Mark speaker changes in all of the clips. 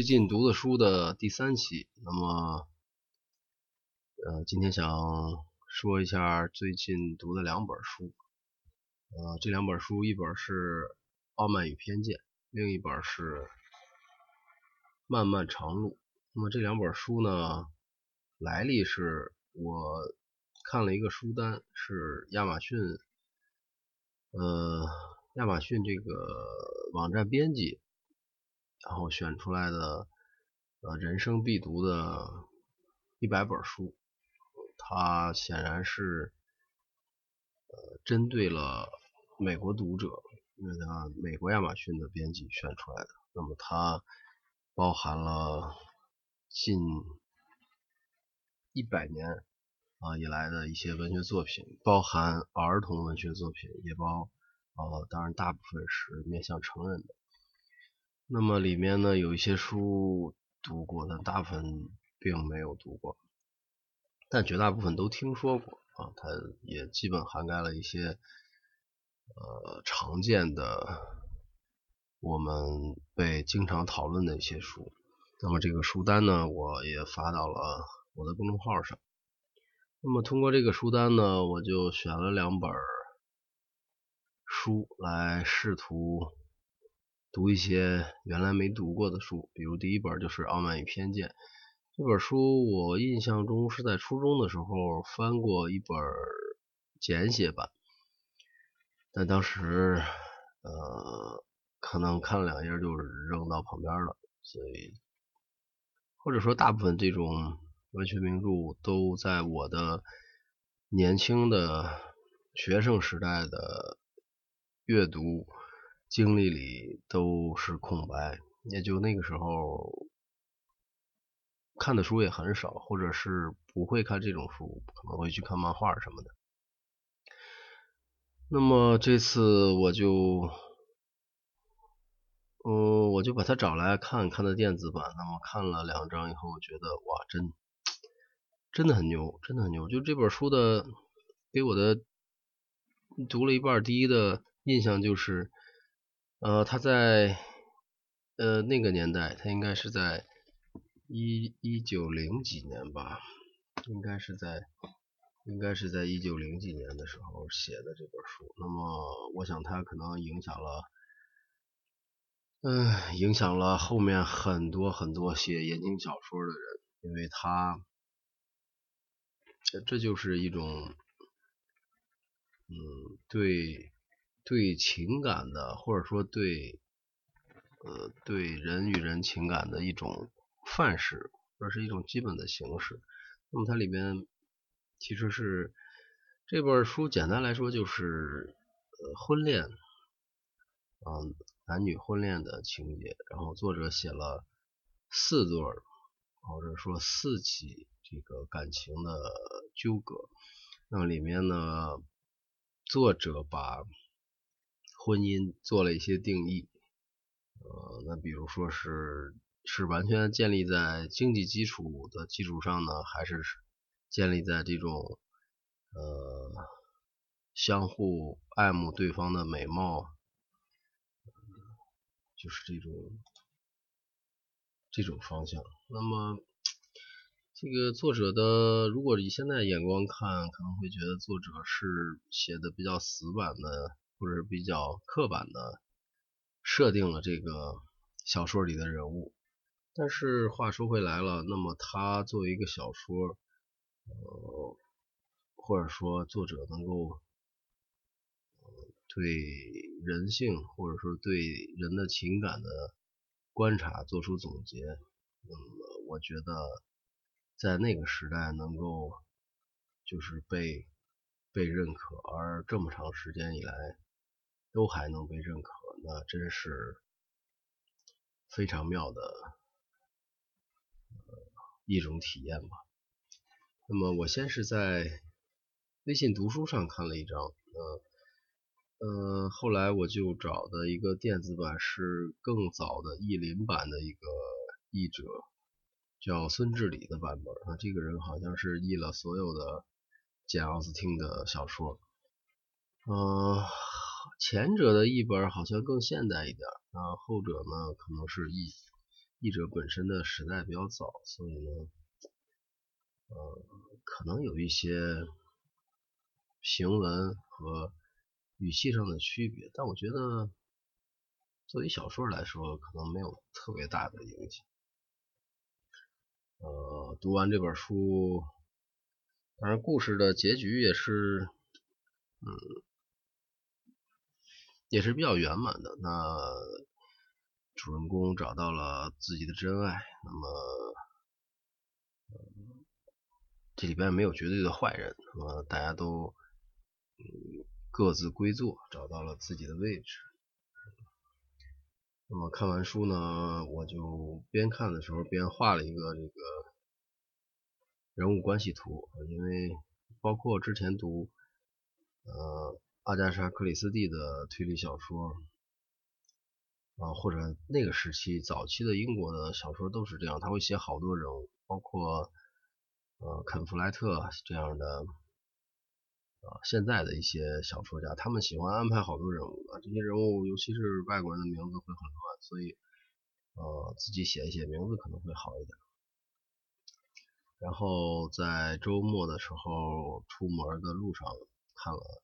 Speaker 1: 最近读的书的第三期。那么，呃，今天想说一下最近读的两本书。呃，这两本书，一本是《傲慢与偏见》，另一本是《漫漫长路》。那么这两本书呢，来历是我看了一个书单，是亚马逊，呃，亚马逊这个网站编辑。然后选出来的呃人生必读的一百本书，它显然是呃针对了美国读者，那个美国亚马逊的编辑选出来的。那么它包含了近一百年啊以来的一些文学作品，包含儿童文学作品，也包呃当然大部分是面向成人的。那么里面呢有一些书读过，但大部分并没有读过，但绝大部分都听说过啊。它也基本涵盖了一些呃常见的我们被经常讨论的一些书。那么这个书单呢，我也发到了我的公众号上。那么通过这个书单呢，我就选了两本书来试图。读一些原来没读过的书，比如第一本就是《傲慢与偏见》这本书，我印象中是在初中的时候翻过一本简写版，但当时呃可能看了两页就扔到旁边了，所以或者说大部分这种文学名著都在我的年轻的学生时代的阅读。经历里都是空白，也就那个时候看的书也很少，或者是不会看这种书，可能会去看漫画什么的。那么这次我就，嗯，我就把它找来看看的电子版。那么看了两章以后，我觉得哇，真真的很牛，真的很牛。就这本书的给我的读了一半第一的印象就是。呃，他在呃那个年代，他应该是在一一九零几年吧，应该是在应该是在一九零几年的时候写的这本书。那么，我想他可能影响了，嗯，影响了后面很多很多写言情小说的人，因为他这这就是一种，嗯，对。对情感的，或者说对呃对人与人情感的一种范式，或者是一种基本的形式。那么它里面其实是这本书简单来说就是呃婚恋，嗯男女婚恋的情节。然后作者写了四对，或者说四起这个感情的纠葛。那么里面呢，作者把婚姻做了一些定义，呃，那比如说是是完全建立在经济基础的基础上呢，还是建立在这种呃相互爱慕对方的美貌，就是这种这种方向。那么这个作者的，如果以现在眼光看，可能会觉得作者是写的比较死板的。或者比较刻板的设定了这个小说里的人物，但是话说回来了，那么他作为一个小说，呃，或者说作者能够对人性或者说对人的情感的观察做出总结，那么我觉得在那个时代能够就是被被认可，而这么长时间以来。都还能被认可，那真是非常妙的一种体验吧。那么我先是在微信读书上看了一章，呃呃，后来我就找的一个电子版是更早的译林版的一个译者，叫孙志礼的版本。啊，这个人好像是译了所有的简奥斯汀的小说，嗯。前者的译本好像更现代一点，那后者呢可能是译译者本身的时代比较早，所以呢，呃，可能有一些行文和语气上的区别，但我觉得作为小说来说，可能没有特别大的影响。呃，读完这本书，当然故事的结局也是，嗯，也是比较圆满的。那主人公找到了自己的真爱，那么，这里边没有绝对的坏人，那么大家都，嗯，各自归坐，找到了自己的位置。那么看完书呢，我就边看的时候边画了一个这个人物关系图，因为包括之前读呃阿加莎·克里斯蒂的推理小说啊，或者那个时期早期的英国的小说都是这样，他会写好多人物，包括呃肯·弗莱特这样的。啊，现在的一些小说家，他们喜欢安排好多人物啊，这些人物尤其是外国人的名字会很乱，所以呃自己写一写名字可能会好一点。然后在周末的时候出门的路上看了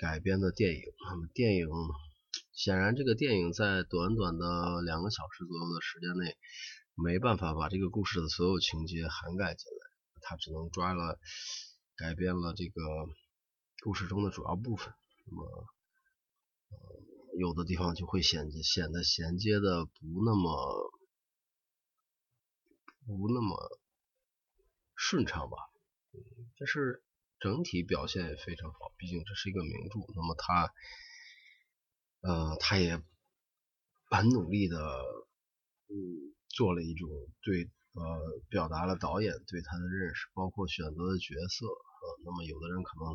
Speaker 1: 改编的电影，那么电影显然这个电影在短短的两个小时左右的时间内没办法把这个故事的所有情节涵盖进来，他只能抓了。改变了这个故事中的主要部分，那么呃有的地方就会显显得衔接的不那么不那么顺畅吧，但是整体表现也非常好，毕竟这是一个名著，那么他呃他也很努力的嗯做了一种对呃表达了导演对他的认识，包括选择的角色。呃，那么有的人可能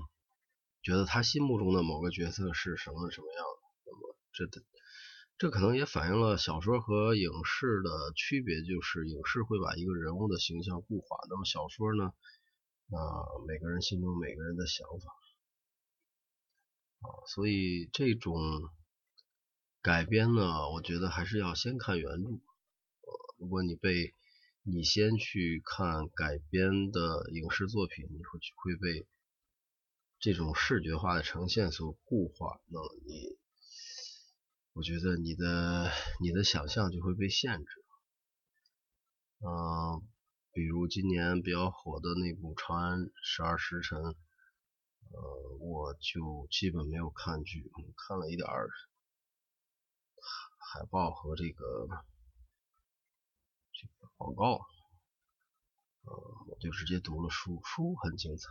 Speaker 1: 觉得他心目中的某个角色是什么什么样的，那么这这可能也反映了小说和影视的区别，就是影视会把一个人物的形象固化，那么小说呢，啊，每个人心中每个人的想法，啊，所以这种改编呢，我觉得还是要先看原著，呃，如果你被你先去看改编的影视作品，你会会被这种视觉化的呈现所固化，那你，我觉得你的你的想象就会被限制。嗯，比如今年比较火的那部《长安十二时辰》，呃，我就基本没有看剧，看了一点海报和这个。广告，呃，我就直接读了书，书很精彩，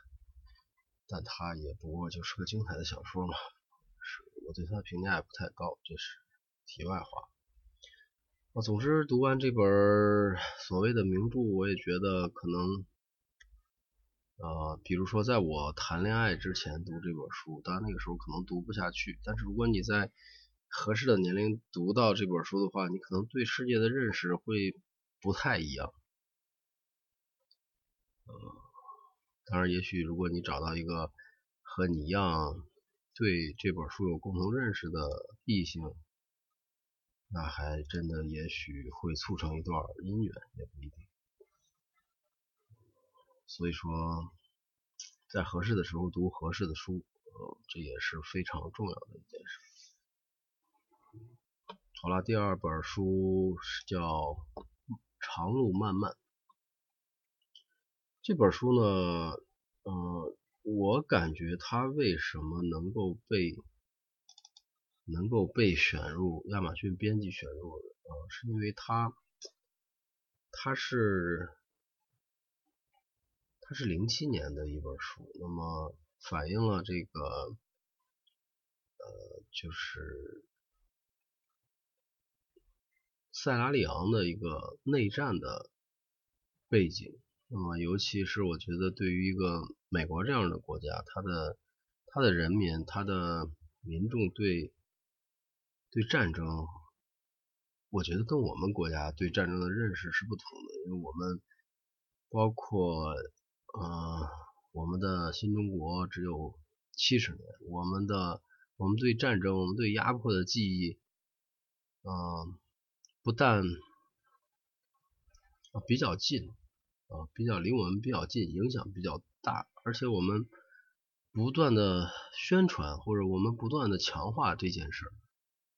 Speaker 1: 但它也不过就是个精彩的小说嘛，是我对它的评价也不太高，这是题外话。我总之读完这本所谓的名著，我也觉得可能，呃，比如说在我谈恋爱之前读这本书，当然那个时候可能读不下去，但是如果你在合适的年龄读到这本书的话，你可能对世界的认识会。不太一样，呃，当然，也许如果你找到一个和你一样对这本书有共同认识的异性，那还真的也许会促成一段姻缘，也不一定。所以说，在合适的时候读合适的书，呃，这也是非常重要的一件事。好了，第二本书是叫。长路漫漫这本书呢，呃，我感觉它为什么能够被能够被选入亚马逊编辑选入，呃，是因为它它是它是零七年的一本书，那么反映了这个呃，就是。塞拉利昂的一个内战的背景，那么尤其是我觉得对于一个美国这样的国家，它的它的人民，它的民众对对战争，我觉得跟我们国家对战争的认识是不同的，因为我们包括呃我们的新中国只有七十年，我们的我们对战争，我们对压迫的记忆，嗯。不但比较近啊，比较离我们比较近，影响比较大，而且我们不断的宣传或者我们不断的强化这件事儿，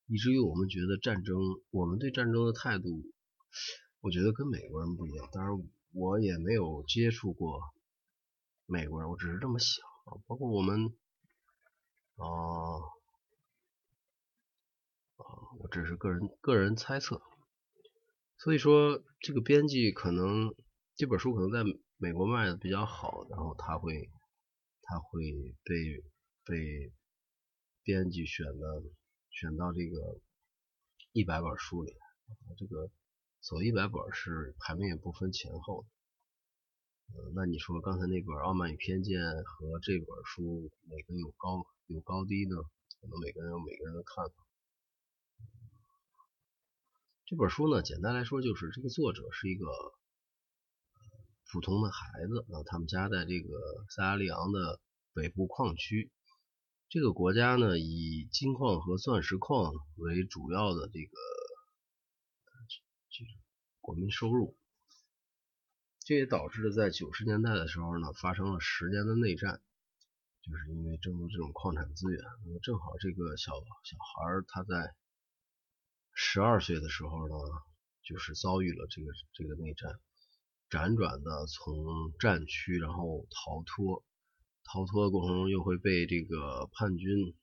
Speaker 1: 以至于我们觉得战争，我们对战争的态度，我觉得跟美国人不一样。当然，我也没有接触过美国人，我只是这么想啊，包括我们。哦，啊，我只是个人个人猜测，所以说这个编辑可能这本书可能在美国卖的比较好，然后他会他会被被编辑选的选到这个一百本书里，这个所谓一百本是排名也不分前后的。呃，那你说刚才那本《傲慢与偏见》和这本书哪个有高有高低呢？可能每个人有每个人的看法。这本书呢，简单来说就是这个作者是一个普通的孩子啊，他们家在这个塞拉利昂的北部矿区，这个国家呢以金矿和钻石矿为主要的这个这国民收入。这也导致了在九十年代的时候呢，发生了十年的内战，就是因为争夺这种矿产资源。那么正好这个小小孩他在十二岁的时候呢，就是遭遇了这个这个内战，辗转的从战区然后逃脱，逃脱的过程中又会被这个叛军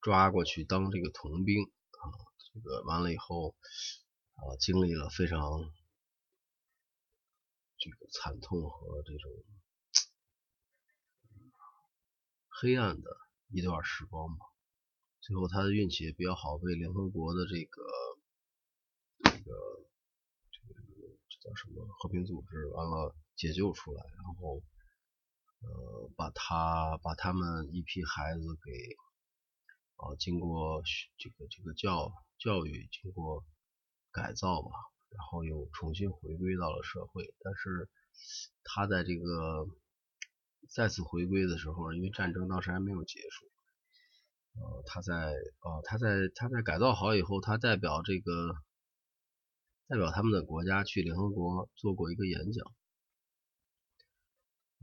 Speaker 1: 抓过去当这个童兵啊，这个完了以后啊，经历了非常。这个惨痛和这种黑暗的一段时光吧。最后他的运气也比较好，被联合国的这个这个这个这叫什么和平组织完了解救出来，然后呃把他把他们一批孩子给啊经过这个这个教教育经过改造吧。然后又重新回归到了社会，但是他在这个再次回归的时候，因为战争当时还没有结束，呃，他在呃他在他在改造好以后，他代表这个代表他们的国家去联合国做过一个演讲，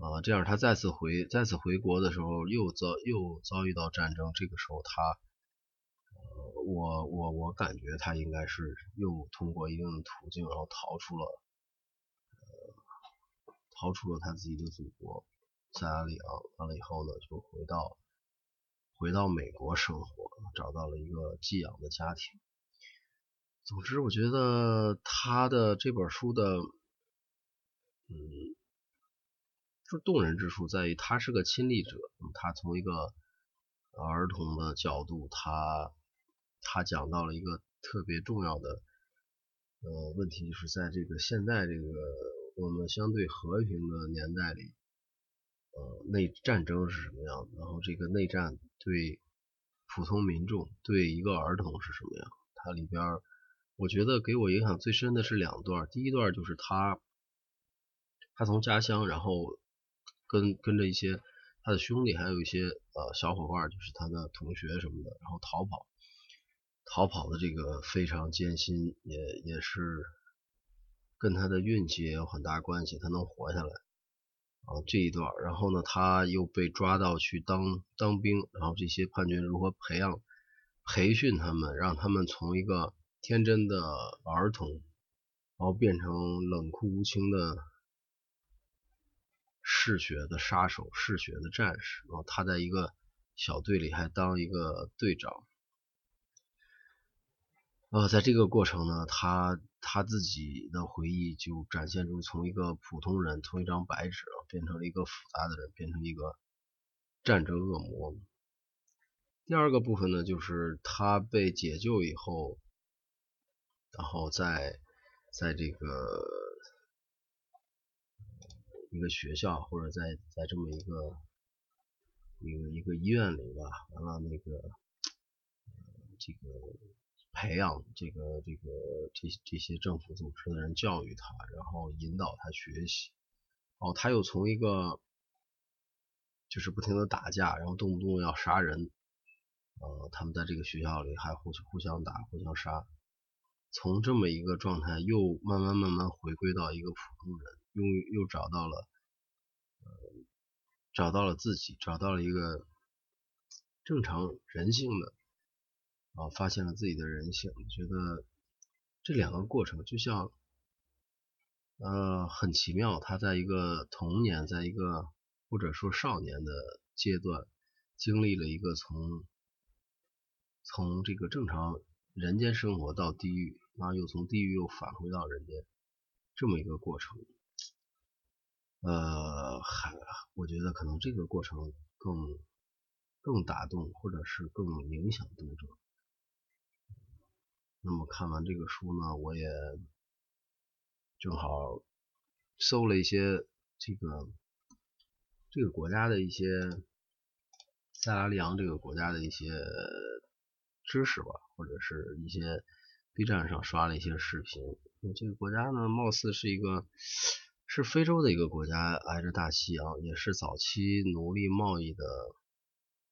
Speaker 1: 啊，这样他再次回再次回国的时候，又遭又遭遇到战争，这个时候他。我我我感觉他应该是又通过一定的途径，然后逃出了，呃，逃出了他自己的祖国塞拉利昂。完了以后呢，就回到回到美国生活，找到了一个寄养的家庭。总之，我觉得他的这本书的，嗯，是动人之处在于他是个亲历者，他从一个儿童的角度，他。他讲到了一个特别重要的呃问题，就是在这个现在这个我们相对和平的年代里，呃内战争是什么样的？然后这个内战对普通民众、对一个儿童是什么样？它里边我觉得给我影响最深的是两段，第一段就是他他从家乡，然后跟跟着一些他的兄弟，还有一些呃小伙伴，就是他的同学什么的，然后逃跑。逃跑的这个非常艰辛，也也是跟他的运气也有很大关系，他能活下来啊这一段，然后呢他又被抓到去当当兵，然后这些叛军如何培养培训他们，让他们从一个天真的儿童，然后变成冷酷无情的嗜血的杀手、嗜血的战士，然后他在一个小队里还当一个队长。呃，在这个过程呢，他他自己的回忆就展现出从一个普通人，从一张白纸啊变成了一个复杂的人，变成一个战争恶魔。第二个部分呢，就是他被解救以后，然后在在这个一个学校或者在在这么一个一个一个医院里吧，完了那个这个。培养这个这个这这些政府组织的人，教育他，然后引导他学习。哦，他又从一个就是不停的打架，然后动不动要杀人，呃，他们在这个学校里还互互相打、互相杀，从这么一个状态，又慢慢慢慢回归到一个普通人，又又找到了，呃，找到了自己，找到了一个正常人性的，啊，发现了自己的人性。觉得这两个过程就像，呃，很奇妙。他在一个童年，在一个或者说少年的阶段，经历了一个从从这个正常。人间生活到地狱，然后又从地狱又返回到人间，这么一个过程，呃，还我觉得可能这个过程更更打动，或者是更影响读者。那么看完这个书呢，我也正好搜了一些这个这个国家的一些塞拉利昂这个国家的一些。知识吧，或者是一些 B 站上刷了一些视频。这个国家呢，貌似是一个是非洲的一个国家，挨着大西洋，也是早期奴隶贸易的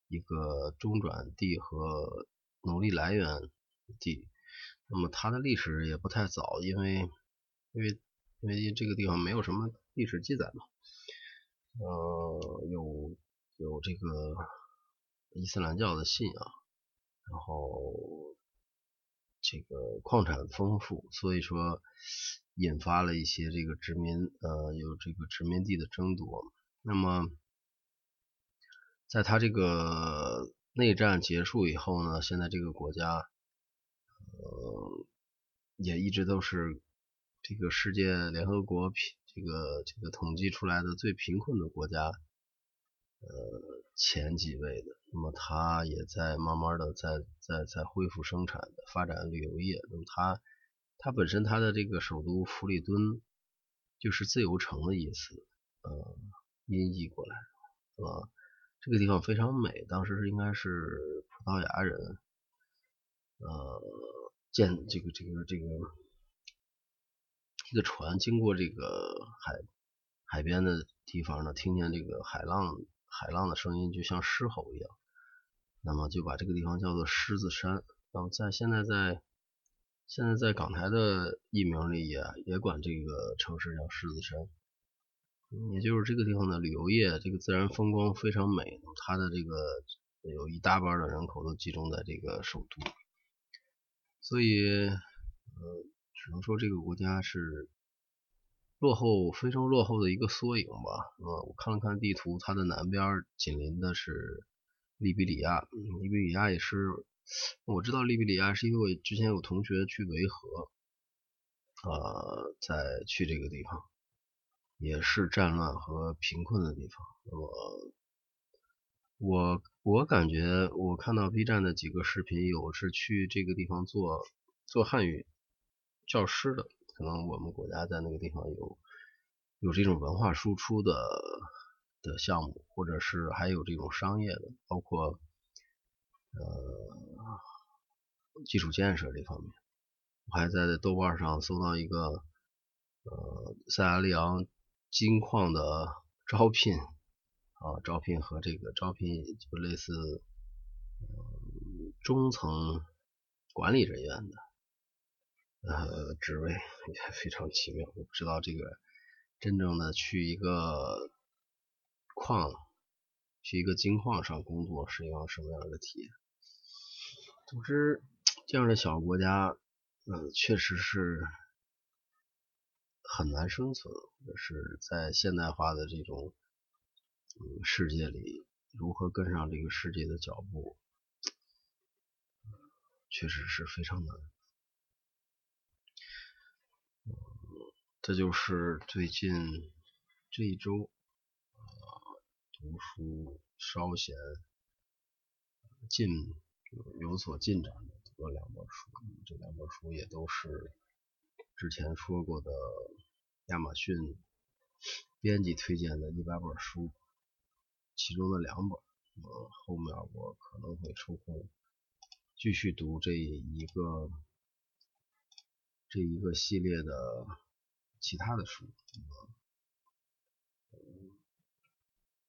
Speaker 1: 一个中转地和奴隶来源地。那么它的历史也不太早，因为因为因为这个地方没有什么历史记载嘛。呃，有有这个伊斯兰教的信仰。然后这个矿产丰富，所以说引发了一些这个殖民呃有这个殖民地的争夺。那么在他这个内战结束以后呢，现在这个国家呃也一直都是这个世界联合国这个这个统计出来的最贫困的国家呃前几位的。那么它也在慢慢的在在在恢复生产发展旅游业。那么它它本身它的这个首都弗里敦就是自由城的意思，呃，音译过来，呃，这个地方非常美。当时是应该是葡萄牙人，呃，建这个这个这个一个船经过这个海海边的地方呢，听见这个海浪。海浪的声音就像狮吼一样，那么就把这个地方叫做狮子山。那么在现在在现在在港台的译名里也也管这个城市叫狮子山，也就是这个地方的旅游业，这个自然风光非常美。它的这个有一大半的人口都集中在这个首都，所以呃，只能说这个国家是。落后，非常落后的一个缩影吧。呃，我看了看地图，它的南边紧邻的是利比里亚。利比里亚也是，我知道利比里亚是因为之前有同学去维和，呃，在去这个地方，也是战乱和贫困的地方。那么，我我感觉我看到 B 站的几个视频，有是去这个地方做做汉语教师的。可能我们国家在那个地方有有这种文化输出的的项目，或者是还有这种商业的，包括呃基础建设这方面。我还在豆瓣上搜到一个呃塞拉利昂金矿的 招聘啊，招聘和这个招聘就类似中层管理人员的。呃，职位也 非常奇妙。我不知道这个真正的去一个矿，去一个金矿上工作是一个什么样的体验。总之，这样的小国家，嗯，确实是很难生存，或者是在现代化的这种世界里，如何跟上这个世界的脚步，确实是非常难。这就是最近这一周啊读书稍显进有所进展的读了两本书，这两本书也都是之前说过的亚马逊编辑推荐的一百本书，其中的两本，呃后面我可能会抽空继续读这一个这一个系列的。其他的书，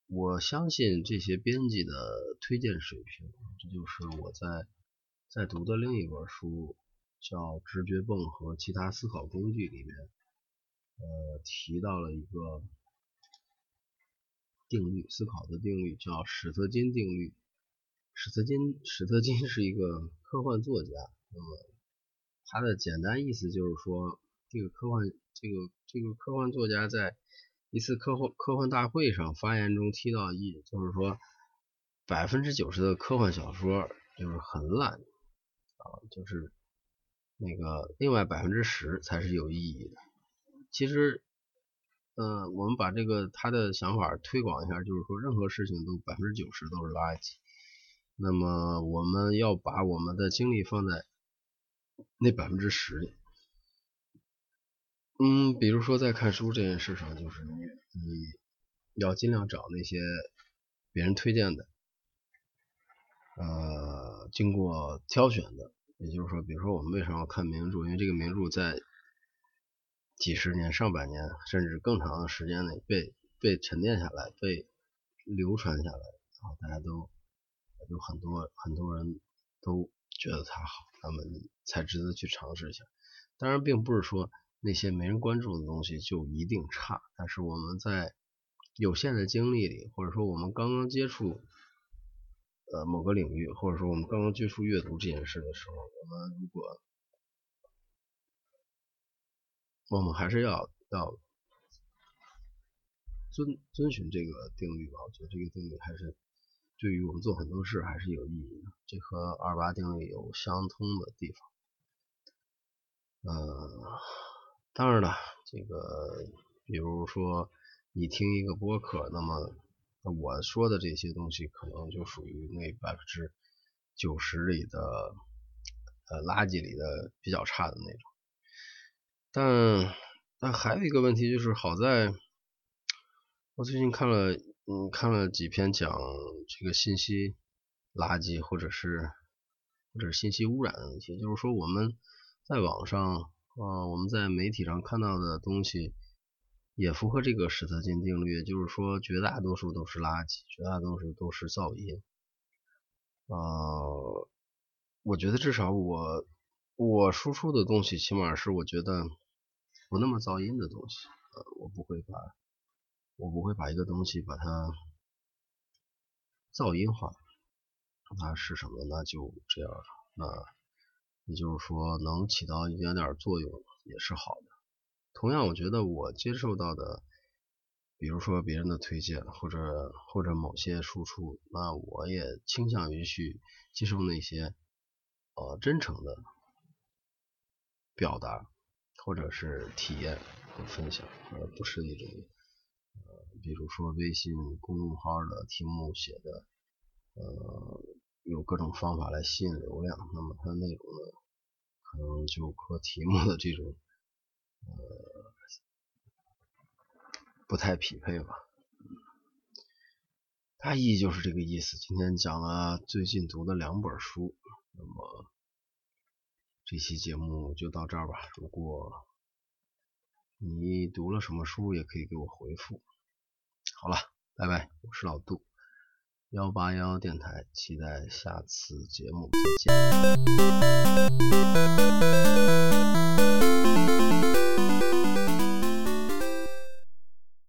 Speaker 1: 我相信这些编辑的推荐水平，这就是我在在读的另一本书叫《直觉泵和其他思考工具》里面，呃，提到了一个定律，思考的定律叫史特金定律。史特金，史特金是一个科幻作家，那么他的简单意思就是说，这个科幻，这个这个科幻作家在一次科幻科幻大会上发言中提到一，就是说，百分之九十的科幻小说就是很烂啊，就是。那个另外百分之十才是有意义的。其实，嗯，我们把这个他的想法推广一下，就是说任何事情都百分之九十都是垃圾。那么我们要把我们的精力放在那百分之十里。嗯，比如说在看书这件事上，就是你要尽量找那些别人推荐的，呃，经过挑选的。也就是说，比如说我们为什么要看名著？因为这个名著在几十年、上百年甚至更长的时间内被被沉淀下来、被流传下来，然后大家都有很多很多人都觉得它好，那么你才值得去尝试一下。当然，并不是说那些没人关注的东西就一定差，但是我们在有限的精力里，或者说我们刚刚接触。呃，某个领域，或者说我们刚刚接触阅读这件事的时候，我们如果我们还是要要遵遵循这个定律吧。我觉得这个定律还是对于我们做很多事还是有意义的。这和二八定律有相通的地方。呃，当然了，这个比如说你听一个播客，那么。我说的这些东西可能就属于那百分之九十里的呃垃圾里的比较差的那种。但但还有一个问题就是，好在我最近看了嗯看了几篇讲这个信息垃圾或者是或者信息污染的问题，就是说我们在网上啊我们在媒体上看到的东西。也符合这个史特金定律，就是说绝大多数都是垃圾，绝大多数都是噪音。呃，我觉得至少我我输出的东西，起码是我觉得不那么噪音的东西。呃，我不会把我不会把一个东西把它噪音化。那是什么？那就这样了。那也就是说，能起到一点点作用也是好的。同样，我觉得我接受到的，比如说别人的推荐，或者或者某些输出，那我也倾向于去接受那些呃真诚的表达，或者是体验和分享，而不是那种呃比如说微信公众号的题目写的呃有各种方法来吸引流量，那么它的内容呢，可能就和题目的这种。呃，不太匹配吧，大意就是这个意思。今天讲了最近读的两本书，那么这期节目就到这儿吧。如果你读了什么书，也可以给我回复。好了，拜拜，我是老杜，幺八幺电台，期待下次节目再见。